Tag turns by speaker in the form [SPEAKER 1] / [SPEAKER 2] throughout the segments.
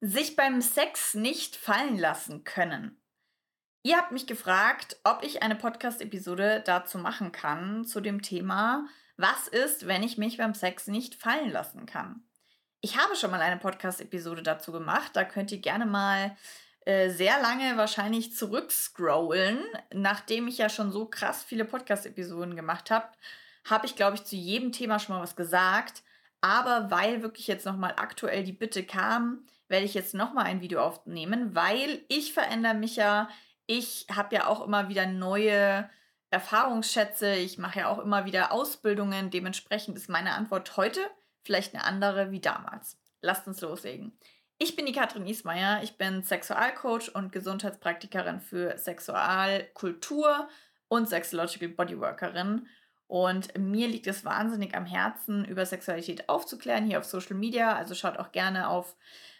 [SPEAKER 1] sich beim Sex nicht fallen lassen können. Ihr habt mich gefragt, ob ich eine Podcast-Episode dazu machen kann, zu dem Thema, was ist, wenn ich mich beim Sex nicht fallen lassen kann. Ich habe schon mal eine Podcast-Episode dazu gemacht, da könnt ihr gerne mal äh, sehr lange wahrscheinlich zurückscrollen. Nachdem ich ja schon so krass viele Podcast-Episoden gemacht habe, habe ich, glaube ich, zu jedem Thema schon mal was gesagt. Aber weil wirklich jetzt nochmal aktuell die Bitte kam, werde ich jetzt nochmal ein Video aufnehmen, weil ich verändere mich ja. Ich habe ja auch immer wieder neue Erfahrungsschätze. Ich mache ja auch immer wieder Ausbildungen. Dementsprechend ist meine Antwort heute vielleicht eine andere wie damals. Lasst uns loslegen. Ich bin die Katrin Ismaier. Ich bin Sexualcoach und Gesundheitspraktikerin für Sexualkultur und Sexological Bodyworkerin. Und mir liegt es wahnsinnig am Herzen, über Sexualität aufzuklären hier auf Social Media. Also schaut auch gerne auf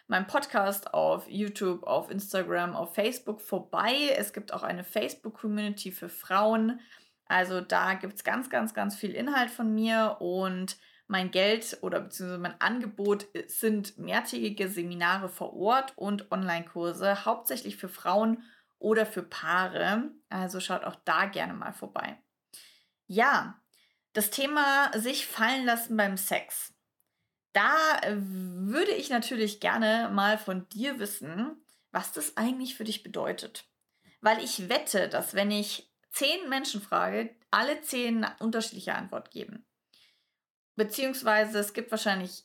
[SPEAKER 1] meinem Podcast, auf YouTube, auf Instagram, auf Facebook vorbei. Es gibt auch eine Facebook-Community für Frauen. Also da gibt es ganz, ganz, ganz viel Inhalt von mir und mein Geld oder beziehungsweise mein Angebot sind mehrtägige Seminare vor Ort und Online-Kurse, hauptsächlich für Frauen oder für Paare. Also schaut auch da gerne mal vorbei. Ja, das Thema sich fallen lassen beim Sex. Da würde ich natürlich gerne mal von dir wissen, was das eigentlich für dich bedeutet. Weil ich wette, dass wenn ich zehn Menschen frage, alle zehn unterschiedliche Antwort geben. Beziehungsweise es gibt wahrscheinlich,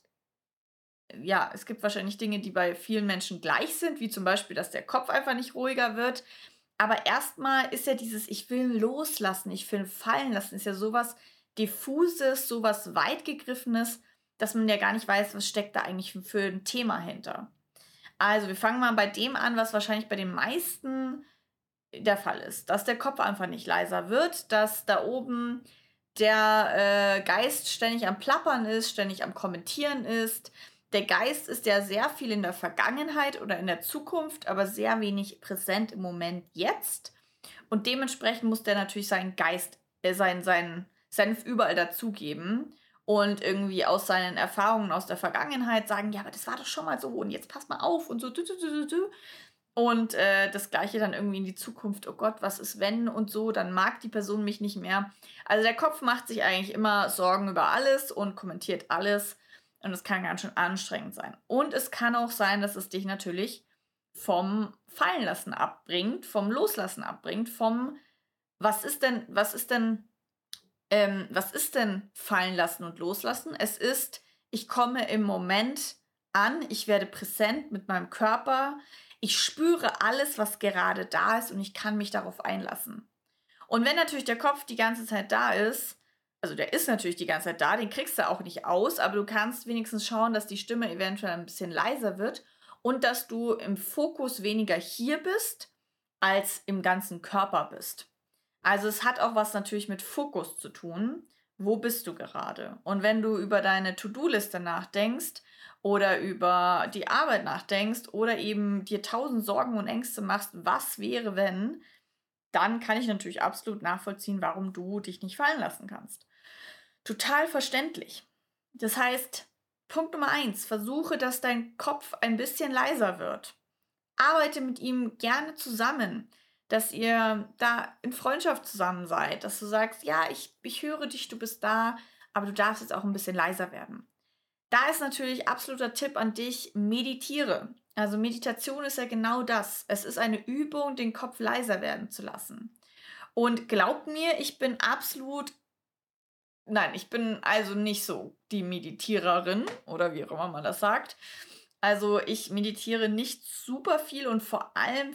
[SPEAKER 1] ja, es gibt wahrscheinlich Dinge, die bei vielen Menschen gleich sind, wie zum Beispiel, dass der Kopf einfach nicht ruhiger wird. Aber erstmal ist ja dieses, ich will loslassen, ich will fallen lassen, ist ja sowas diffuses, sowas weitgegriffenes, dass man ja gar nicht weiß, was steckt da eigentlich für ein Thema hinter. Also wir fangen mal bei dem an, was wahrscheinlich bei den meisten der Fall ist, dass der Kopf einfach nicht leiser wird, dass da oben der äh, Geist ständig am Plappern ist, ständig am Kommentieren ist. Der Geist ist ja sehr viel in der Vergangenheit oder in der Zukunft, aber sehr wenig präsent im Moment jetzt. Und dementsprechend muss der natürlich seinen Geist, äh, sein, seinen Senf überall dazugeben und irgendwie aus seinen Erfahrungen aus der Vergangenheit sagen, ja, aber das war doch schon mal so und jetzt pass mal auf und so. Und äh, das gleiche dann irgendwie in die Zukunft, oh Gott, was ist wenn und so, dann mag die Person mich nicht mehr. Also der Kopf macht sich eigentlich immer Sorgen über alles und kommentiert alles und es kann ganz schön anstrengend sein. Und es kann auch sein, dass es dich natürlich vom Fallenlassen abbringt, vom Loslassen abbringt, vom was ist denn, was ist denn ähm, was ist denn fallen lassen und loslassen? Es ist, ich komme im Moment an, ich werde präsent mit meinem Körper, ich spüre alles, was gerade da ist und ich kann mich darauf einlassen. Und wenn natürlich der Kopf die ganze Zeit da ist, also der ist natürlich die ganze Zeit da, den kriegst du auch nicht aus, aber du kannst wenigstens schauen, dass die Stimme eventuell ein bisschen leiser wird und dass du im Fokus weniger hier bist, als im ganzen Körper bist. Also es hat auch was natürlich mit Fokus zu tun. Wo bist du gerade? Und wenn du über deine To-Do-Liste nachdenkst oder über die Arbeit nachdenkst oder eben dir tausend Sorgen und Ängste machst, was wäre, wenn, dann kann ich natürlich absolut nachvollziehen, warum du dich nicht fallen lassen kannst. Total verständlich. Das heißt, Punkt Nummer eins, versuche, dass dein Kopf ein bisschen leiser wird. Arbeite mit ihm gerne zusammen dass ihr da in Freundschaft zusammen seid, dass du sagst, ja, ich, ich höre dich, du bist da, aber du darfst jetzt auch ein bisschen leiser werden. Da ist natürlich absoluter Tipp an dich, meditiere. Also Meditation ist ja genau das. Es ist eine Übung, den Kopf leiser werden zu lassen. Und glaubt mir, ich bin absolut, nein, ich bin also nicht so die Meditiererin oder wie auch immer man das sagt. Also ich meditiere nicht super viel und vor allem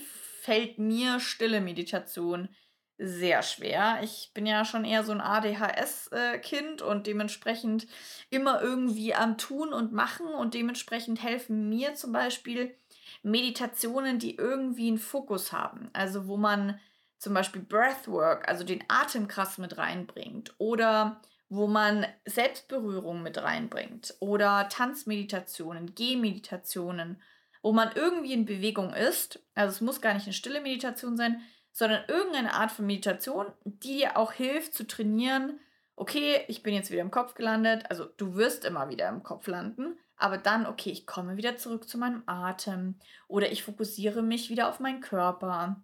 [SPEAKER 1] fällt mir stille Meditation sehr schwer. Ich bin ja schon eher so ein ADHS-Kind und dementsprechend immer irgendwie am Tun und Machen und dementsprechend helfen mir zum Beispiel Meditationen, die irgendwie einen Fokus haben. Also wo man zum Beispiel Breathwork, also den Atem krass mit reinbringt oder wo man Selbstberührung mit reinbringt oder Tanzmeditationen, Gehmeditationen wo man irgendwie in Bewegung ist. Also es muss gar nicht eine stille Meditation sein, sondern irgendeine Art von Meditation, die dir auch hilft zu trainieren, okay, ich bin jetzt wieder im Kopf gelandet. Also du wirst immer wieder im Kopf landen, aber dann, okay, ich komme wieder zurück zu meinem Atem oder ich fokussiere mich wieder auf meinen Körper.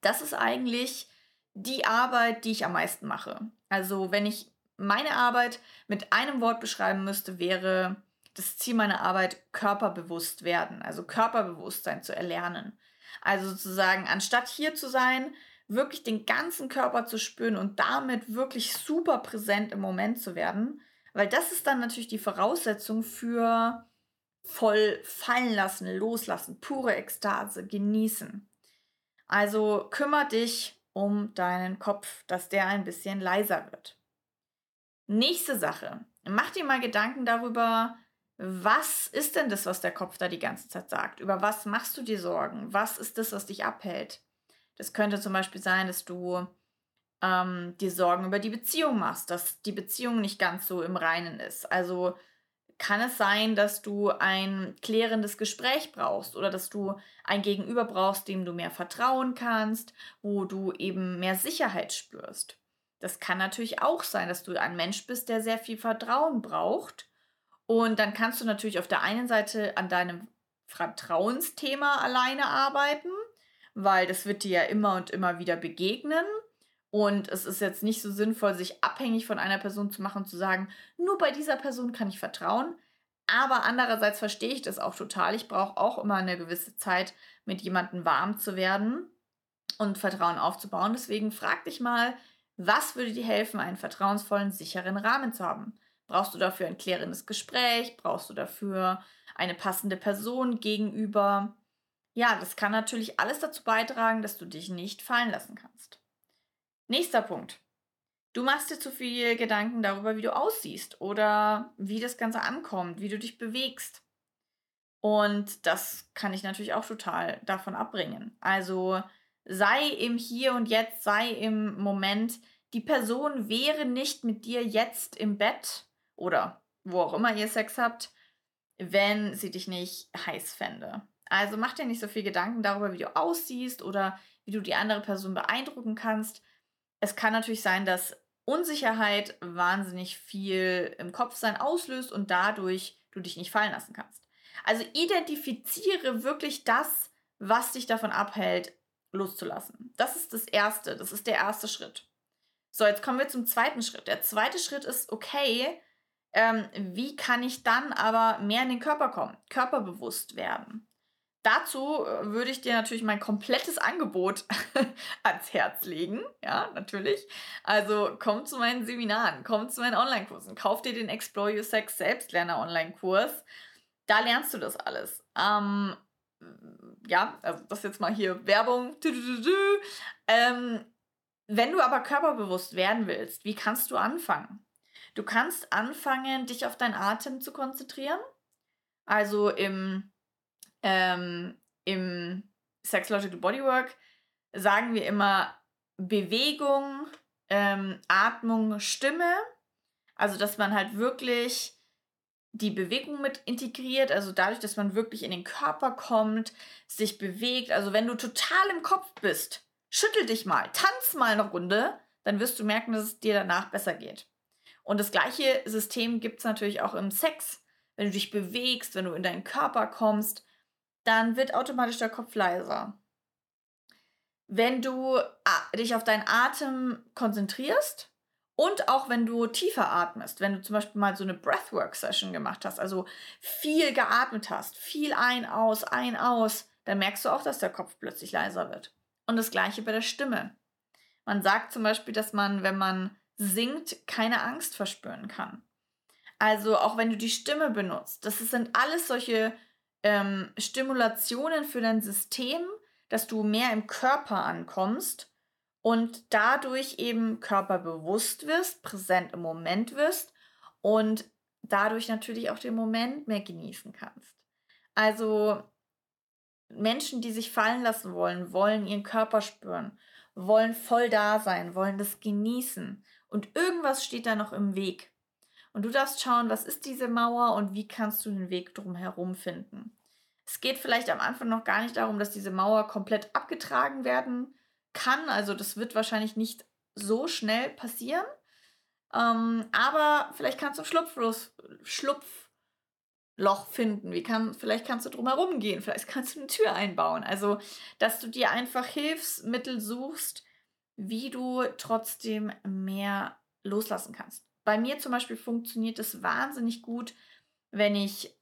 [SPEAKER 1] Das ist eigentlich die Arbeit, die ich am meisten mache. Also wenn ich meine Arbeit mit einem Wort beschreiben müsste, wäre das Ziel meiner Arbeit körperbewusst werden, also Körperbewusstsein zu erlernen. Also sozusagen, anstatt hier zu sein, wirklich den ganzen Körper zu spüren und damit wirklich super präsent im Moment zu werden, weil das ist dann natürlich die Voraussetzung für voll fallen lassen, loslassen, pure Ekstase, genießen. Also kümmere dich um deinen Kopf, dass der ein bisschen leiser wird. Nächste Sache. Mach dir mal Gedanken darüber, was ist denn das, was der Kopf da die ganze Zeit sagt? Über was machst du dir Sorgen? Was ist das, was dich abhält? Das könnte zum Beispiel sein, dass du ähm, dir Sorgen über die Beziehung machst, dass die Beziehung nicht ganz so im Reinen ist. Also kann es sein, dass du ein klärendes Gespräch brauchst oder dass du ein Gegenüber brauchst, dem du mehr vertrauen kannst, wo du eben mehr Sicherheit spürst. Das kann natürlich auch sein, dass du ein Mensch bist, der sehr viel Vertrauen braucht. Und dann kannst du natürlich auf der einen Seite an deinem Vertrauensthema alleine arbeiten, weil das wird dir ja immer und immer wieder begegnen. Und es ist jetzt nicht so sinnvoll, sich abhängig von einer Person zu machen und zu sagen, nur bei dieser Person kann ich vertrauen. Aber andererseits verstehe ich das auch total. Ich brauche auch immer eine gewisse Zeit, mit jemandem warm zu werden und Vertrauen aufzubauen. Deswegen frag dich mal, was würde dir helfen, einen vertrauensvollen, sicheren Rahmen zu haben? Brauchst du dafür ein klärendes Gespräch? Brauchst du dafür eine passende Person gegenüber? Ja, das kann natürlich alles dazu beitragen, dass du dich nicht fallen lassen kannst. Nächster Punkt. Du machst dir zu viel Gedanken darüber, wie du aussiehst oder wie das Ganze ankommt, wie du dich bewegst. Und das kann ich natürlich auch total davon abbringen. Also sei im Hier und Jetzt, sei im Moment. Die Person wäre nicht mit dir jetzt im Bett oder wo auch immer ihr Sex habt, wenn sie dich nicht heiß fände. Also mach dir nicht so viel Gedanken darüber, wie du aussiehst oder wie du die andere Person beeindrucken kannst. Es kann natürlich sein, dass Unsicherheit wahnsinnig viel im Kopfsein auslöst und dadurch du dich nicht fallen lassen kannst. Also identifiziere wirklich das, was dich davon abhält, loszulassen. Das ist das Erste, das ist der erste Schritt. So, jetzt kommen wir zum zweiten Schritt. Der zweite Schritt ist, okay, ähm, wie kann ich dann aber mehr in den Körper kommen, körperbewusst werden? Dazu äh, würde ich dir natürlich mein komplettes Angebot ans Herz legen. Ja, natürlich. Also komm zu meinen Seminaren, komm zu meinen Online-Kursen, kauf dir den Explore Your Sex Selbstlerner Online-Kurs. Da lernst du das alles. Ähm, ja, also das jetzt mal hier Werbung. Ähm, wenn du aber körperbewusst werden willst, wie kannst du anfangen? Du kannst anfangen, dich auf deinen Atem zu konzentrieren. Also im, ähm, im Sexological Bodywork sagen wir immer Bewegung, ähm, Atmung, Stimme. Also, dass man halt wirklich die Bewegung mit integriert, also dadurch, dass man wirklich in den Körper kommt, sich bewegt. Also wenn du total im Kopf bist, schüttel dich mal, tanz mal eine Runde, dann wirst du merken, dass es dir danach besser geht. Und das gleiche System gibt es natürlich auch im Sex. Wenn du dich bewegst, wenn du in deinen Körper kommst, dann wird automatisch der Kopf leiser. Wenn du dich auf deinen Atem konzentrierst und auch wenn du tiefer atmest, wenn du zum Beispiel mal so eine Breathwork-Session gemacht hast, also viel geatmet hast, viel ein, aus, ein, aus, dann merkst du auch, dass der Kopf plötzlich leiser wird. Und das gleiche bei der Stimme. Man sagt zum Beispiel, dass man, wenn man singt, keine Angst verspüren kann. Also auch wenn du die Stimme benutzt, das sind alles solche ähm, Stimulationen für dein System, dass du mehr im Körper ankommst und dadurch eben körperbewusst wirst, präsent im Moment wirst und dadurch natürlich auch den Moment mehr genießen kannst. Also Menschen, die sich fallen lassen wollen, wollen ihren Körper spüren, wollen voll da sein, wollen das genießen und irgendwas steht da noch im Weg. Und du darfst schauen, was ist diese Mauer und wie kannst du den Weg drumherum finden. Es geht vielleicht am Anfang noch gar nicht darum, dass diese Mauer komplett abgetragen werden kann. Also das wird wahrscheinlich nicht so schnell passieren. Ähm, aber vielleicht kannst du Schlupflos, Schlupflöcher Loch finden? Wie kann, vielleicht kannst du drumherum gehen, vielleicht kannst du eine Tür einbauen. Also, dass du dir einfach Hilfsmittel suchst, wie du trotzdem mehr loslassen kannst. Bei mir zum Beispiel funktioniert es wahnsinnig gut, wenn ich,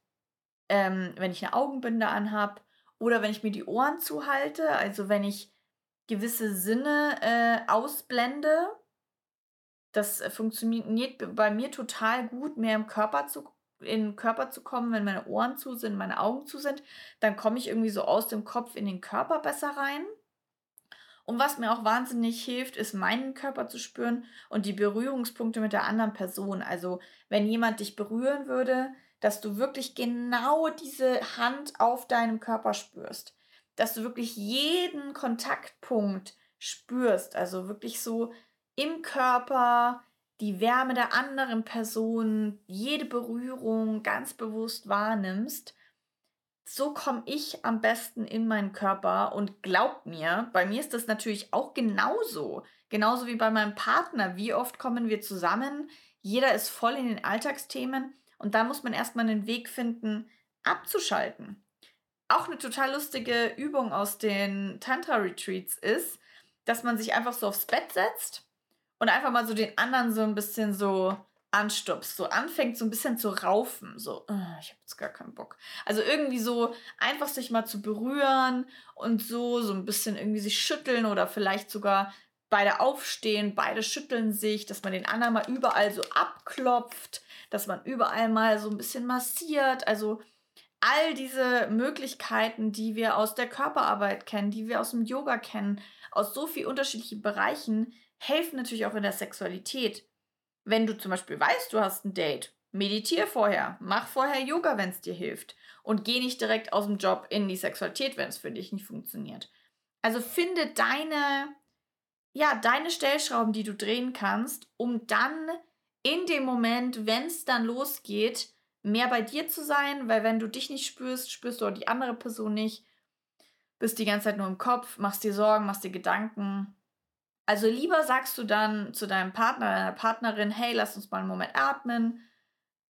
[SPEAKER 1] ähm, wenn ich eine Augenbinde anhab oder wenn ich mir die Ohren zuhalte, also wenn ich gewisse Sinne äh, ausblende. Das funktioniert bei mir total gut, mehr im Körper zu, in den Körper zu kommen, wenn meine Ohren zu sind, meine Augen zu sind. Dann komme ich irgendwie so aus dem Kopf in den Körper besser rein. Und was mir auch wahnsinnig hilft, ist meinen Körper zu spüren und die Berührungspunkte mit der anderen Person. Also wenn jemand dich berühren würde, dass du wirklich genau diese Hand auf deinem Körper spürst. Dass du wirklich jeden Kontaktpunkt spürst. Also wirklich so im Körper die Wärme der anderen Person, jede Berührung ganz bewusst wahrnimmst so komme ich am besten in meinen Körper und glaub mir, bei mir ist das natürlich auch genauso. Genauso wie bei meinem Partner. Wie oft kommen wir zusammen? Jeder ist voll in den Alltagsthemen und da muss man erstmal einen Weg finden, abzuschalten. Auch eine total lustige Übung aus den Tantra-Retreats ist, dass man sich einfach so aufs Bett setzt und einfach mal so den anderen so ein bisschen so anstupst, so anfängt so ein bisschen zu raufen, so, ich habe jetzt gar keinen Bock. Also irgendwie so einfach sich mal zu berühren und so, so ein bisschen irgendwie sich schütteln oder vielleicht sogar beide aufstehen, beide schütteln sich, dass man den anderen mal überall so abklopft, dass man überall mal so ein bisschen massiert, also all diese Möglichkeiten, die wir aus der Körperarbeit kennen, die wir aus dem Yoga kennen, aus so vielen unterschiedlichen Bereichen, helfen natürlich auch in der Sexualität. Wenn du zum Beispiel weißt, du hast ein Date, meditiere vorher, mach vorher Yoga, wenn es dir hilft. Und geh nicht direkt aus dem Job in die Sexualität, wenn es für dich nicht funktioniert. Also finde deine, ja, deine Stellschrauben, die du drehen kannst, um dann in dem Moment, wenn es dann losgeht, mehr bei dir zu sein, weil wenn du dich nicht spürst, spürst du auch die andere Person nicht, bist die ganze Zeit nur im Kopf, machst dir Sorgen, machst dir Gedanken also lieber sagst du dann zu deinem Partner, deiner Partnerin, hey, lass uns mal einen Moment atmen.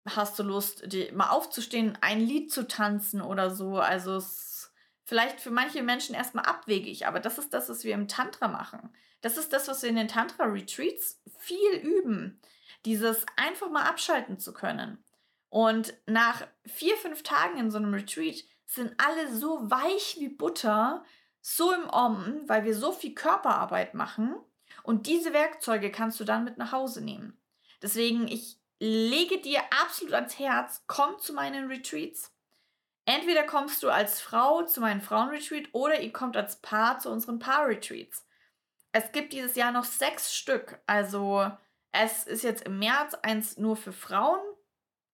[SPEAKER 1] Hast du Lust, die, mal aufzustehen, ein Lied zu tanzen oder so? Also es vielleicht für manche Menschen erstmal abwegig, aber das ist das, was wir im Tantra machen. Das ist das, was wir in den Tantra-Retreats viel üben. Dieses einfach mal abschalten zu können. Und nach vier, fünf Tagen in so einem Retreat sind alle so weich wie Butter, so im Om, weil wir so viel Körperarbeit machen. Und diese Werkzeuge kannst du dann mit nach Hause nehmen. Deswegen, ich lege dir absolut ans Herz, komm zu meinen Retreats. Entweder kommst du als Frau zu meinem Frauenretreat oder ihr kommt als Paar zu unseren Paar-Retreats. Es gibt dieses Jahr noch sechs Stück. Also es ist jetzt im März eins nur für Frauen,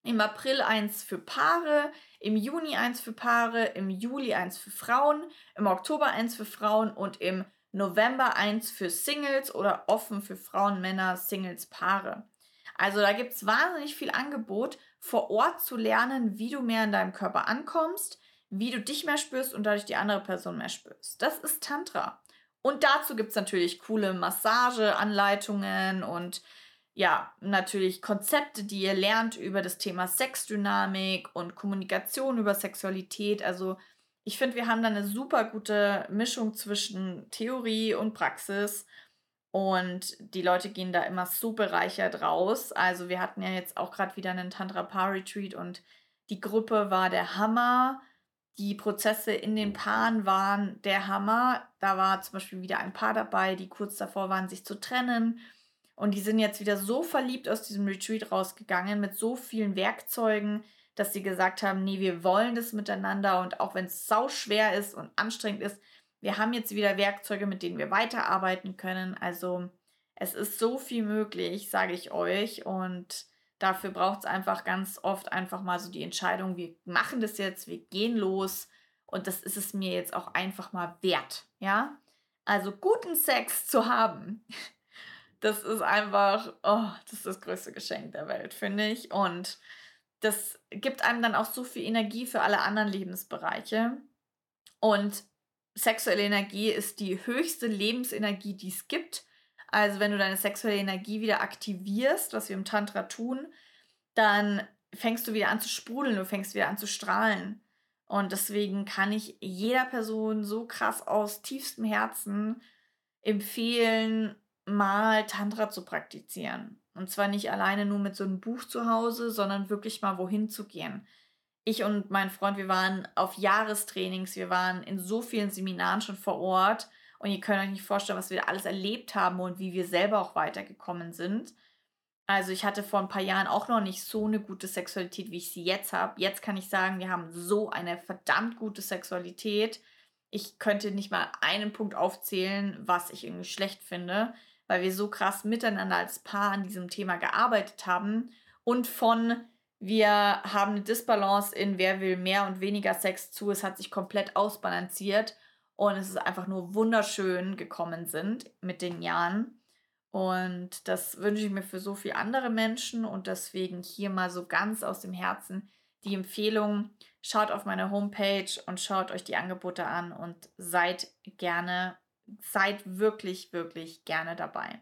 [SPEAKER 1] im April eins für Paare, im Juni eins für Paare, im Juli eins für Frauen, im Oktober eins für Frauen und im November eins für Singles oder offen für Frauen, Männer, Singles, Paare. Also da gibt es wahnsinnig viel Angebot, vor Ort zu lernen, wie du mehr in deinem Körper ankommst, wie du dich mehr spürst und dadurch die andere Person mehr spürst. Das ist Tantra. Und dazu gibt es natürlich coole Massageanleitungen und ja, natürlich Konzepte, die ihr lernt über das Thema Sexdynamik und Kommunikation über Sexualität. Also ich finde, wir haben da eine super gute Mischung zwischen Theorie und Praxis. Und die Leute gehen da immer so bereichert raus. Also wir hatten ja jetzt auch gerade wieder einen Tantra Paar Retreat und die Gruppe war der Hammer. Die Prozesse in den Paaren waren der Hammer. Da war zum Beispiel wieder ein Paar dabei, die kurz davor waren, sich zu trennen und die sind jetzt wieder so verliebt aus diesem Retreat rausgegangen mit so vielen Werkzeugen, dass sie gesagt haben, nee, wir wollen das miteinander und auch wenn es sau schwer ist und anstrengend ist, wir haben jetzt wieder Werkzeuge, mit denen wir weiterarbeiten können. Also es ist so viel möglich, sage ich euch. Und dafür braucht es einfach ganz oft einfach mal so die Entscheidung, wir machen das jetzt, wir gehen los. Und das ist es mir jetzt auch einfach mal wert. Ja? Also guten Sex zu haben, das ist einfach, oh, das ist das größte Geschenk der Welt, finde ich. Und das gibt einem dann auch so viel Energie für alle anderen Lebensbereiche. Und sexuelle Energie ist die höchste Lebensenergie, die es gibt. Also wenn du deine sexuelle Energie wieder aktivierst, was wir im Tantra tun, dann fängst du wieder an zu sprudeln, du fängst wieder an zu strahlen. Und deswegen kann ich jeder Person so krass aus tiefstem Herzen empfehlen, mal Tantra zu praktizieren. Und zwar nicht alleine nur mit so einem Buch zu Hause, sondern wirklich mal wohin zu gehen. Ich und mein Freund, wir waren auf Jahrestrainings, wir waren in so vielen Seminaren schon vor Ort und ihr könnt euch nicht vorstellen, was wir alles erlebt haben und wie wir selber auch weitergekommen sind. Also ich hatte vor ein paar Jahren auch noch nicht so eine gute Sexualität, wie ich sie jetzt habe. Jetzt kann ich sagen, wir haben so eine verdammt gute Sexualität. Ich könnte nicht mal einen Punkt aufzählen, was ich irgendwie schlecht finde, weil wir so krass miteinander als Paar an diesem Thema gearbeitet haben und von wir haben eine Disbalance in wer will mehr und weniger Sex zu. Es hat sich komplett ausbalanciert und es ist einfach nur wunderschön gekommen sind mit den Jahren. Und das wünsche ich mir für so viele andere Menschen und deswegen hier mal so ganz aus dem Herzen die Empfehlung, schaut auf meine Homepage und schaut euch die Angebote an und seid gerne, seid wirklich, wirklich gerne dabei.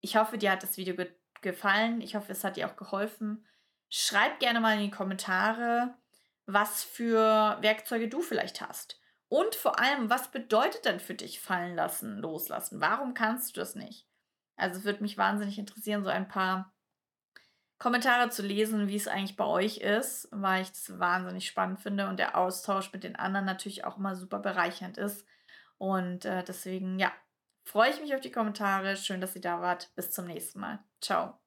[SPEAKER 1] Ich hoffe, dir hat das Video ge gefallen. Ich hoffe, es hat dir auch geholfen. Schreib gerne mal in die Kommentare, was für Werkzeuge du vielleicht hast. Und vor allem, was bedeutet denn für dich fallen lassen, loslassen? Warum kannst du das nicht? Also es würde mich wahnsinnig interessieren, so ein paar Kommentare zu lesen, wie es eigentlich bei euch ist, weil ich das wahnsinnig spannend finde und der Austausch mit den anderen natürlich auch immer super bereichernd ist. Und äh, deswegen, ja, freue ich mich auf die Kommentare. Schön, dass ihr da wart. Bis zum nächsten Mal. Ciao.